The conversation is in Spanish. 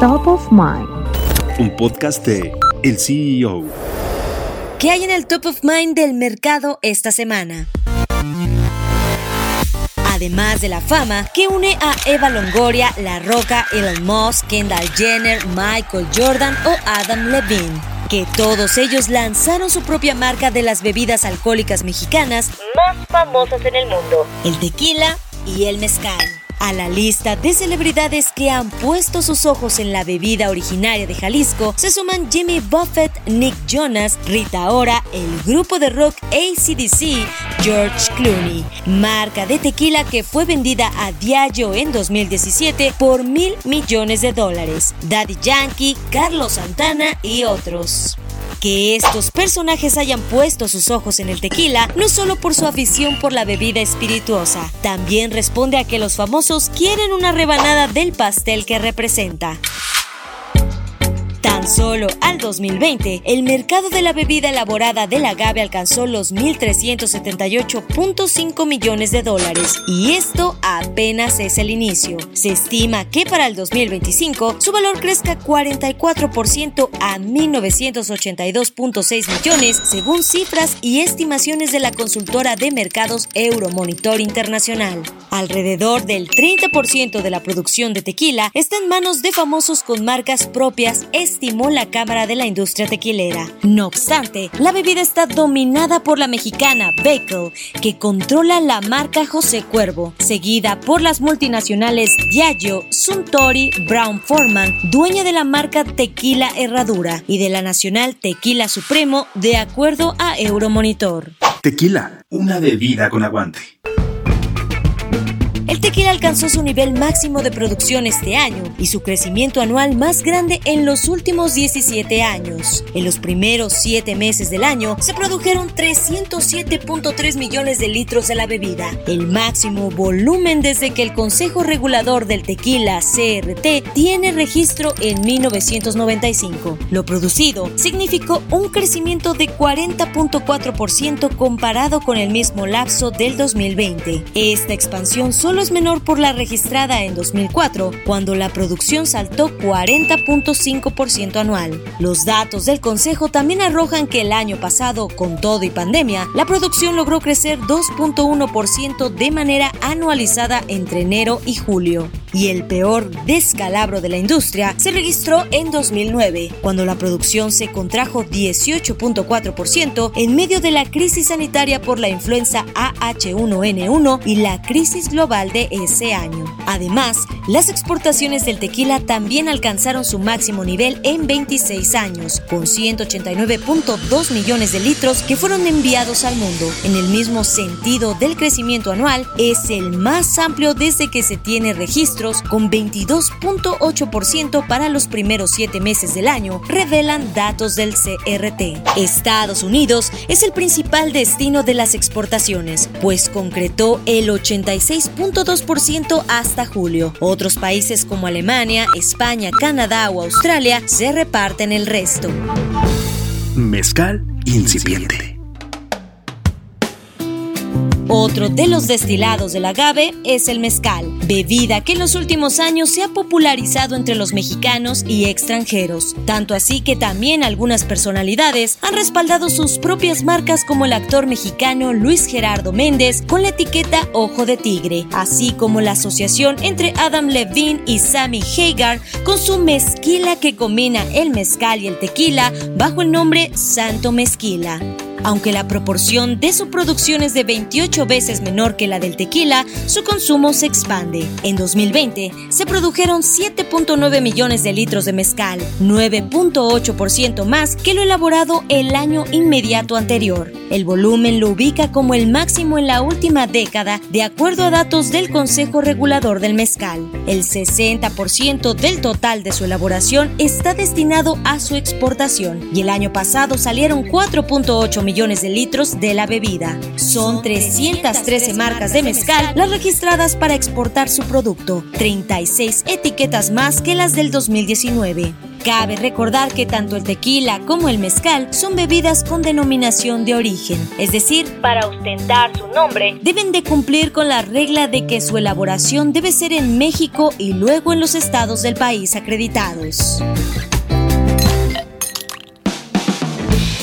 Top of Mind. Un podcast de El CEO. ¿Qué hay en el Top of Mind del mercado esta semana? Además de la fama que une a Eva Longoria, La Roca, Elon Musk, Kendall Jenner, Michael Jordan o Adam Levine que todos ellos lanzaron su propia marca de las bebidas alcohólicas mexicanas más famosas en el mundo, el tequila y el mezcal. A la lista de celebridades que han puesto sus ojos en la bebida originaria de Jalisco se suman Jimmy Buffett, Nick Jonas, Rita Ora, el grupo de rock ACDC, George Clooney, marca de tequila que fue vendida a Diageo en 2017 por mil millones de dólares, Daddy Yankee, Carlos Santana y otros. Que estos personajes hayan puesto sus ojos en el tequila no solo por su afición por la bebida espirituosa, también responde a que los famosos quieren una rebanada del pastel que representa. Solo al 2020, el mercado de la bebida elaborada del agave alcanzó los 1.378.5 millones de dólares y esto apenas es el inicio. Se estima que para el 2025 su valor crezca 44% a 1.982.6 millones según cifras y estimaciones de la consultora de mercados Euromonitor Internacional. Alrededor del 30% de la producción de tequila está en manos de famosos con marcas propias estimadas la Cámara de la Industria Tequilera. No obstante, la bebida está dominada por la mexicana Bacel, que controla la marca José Cuervo, seguida por las multinacionales Diageo, Suntory, Brown Forman, dueña de la marca Tequila Herradura, y de la nacional Tequila Supremo, de acuerdo a Euromonitor. Tequila, una bebida con aguante. Tequila alcanzó su nivel máximo de producción este año y su crecimiento anual más grande en los últimos 17 años. En los primeros 7 meses del año se produjeron 307.3 millones de litros de la bebida, el máximo volumen desde que el Consejo Regulador del Tequila CRT tiene registro en 1995. Lo producido significó un crecimiento de 40.4% comparado con el mismo lapso del 2020. Esta expansión solo es menor por la registrada en 2004, cuando la producción saltó 40.5% anual. Los datos del Consejo también arrojan que el año pasado, con todo y pandemia, la producción logró crecer 2.1% de manera anualizada entre enero y julio y el peor descalabro de la industria se registró en 2009, cuando la producción se contrajo 18.4% en medio de la crisis sanitaria por la influenza AH1N1 y la crisis global de ese año. Además, las exportaciones del tequila también alcanzaron su máximo nivel en 26 años, con 189.2 millones de litros que fueron enviados al mundo. En el mismo sentido del crecimiento anual, es el más amplio desde que se tiene registro con 22.8% para los primeros siete meses del año, revelan datos del CRT. Estados Unidos es el principal destino de las exportaciones, pues concretó el 86.2% hasta julio. Otros países como Alemania, España, Canadá o Australia se reparten el resto. Mezcal incipiente. Otro de los destilados del agave es el mezcal, bebida que en los últimos años se ha popularizado entre los mexicanos y extranjeros, tanto así que también algunas personalidades han respaldado sus propias marcas como el actor mexicano Luis Gerardo Méndez con la etiqueta Ojo de Tigre, así como la asociación entre Adam Levine y Sammy Hagar con su mezquila que combina el mezcal y el tequila bajo el nombre Santo Mezquila. Aunque la proporción de su producción es de 28 veces menor que la del tequila, su consumo se expande. En 2020 se produjeron 7.9 millones de litros de mezcal, 9.8% más que lo elaborado el año inmediato anterior. El volumen lo ubica como el máximo en la última década, de acuerdo a datos del Consejo Regulador del Mezcal. El 60% del total de su elaboración está destinado a su exportación y el año pasado salieron 4.8 millones de litros de la bebida. Son 313 marcas de mezcal las registradas para exportar su producto, 36 etiquetas más que las del 2019. Cabe recordar que tanto el tequila como el mezcal son bebidas con denominación de origen, es decir, para ostentar su nombre, deben de cumplir con la regla de que su elaboración debe ser en México y luego en los estados del país acreditados.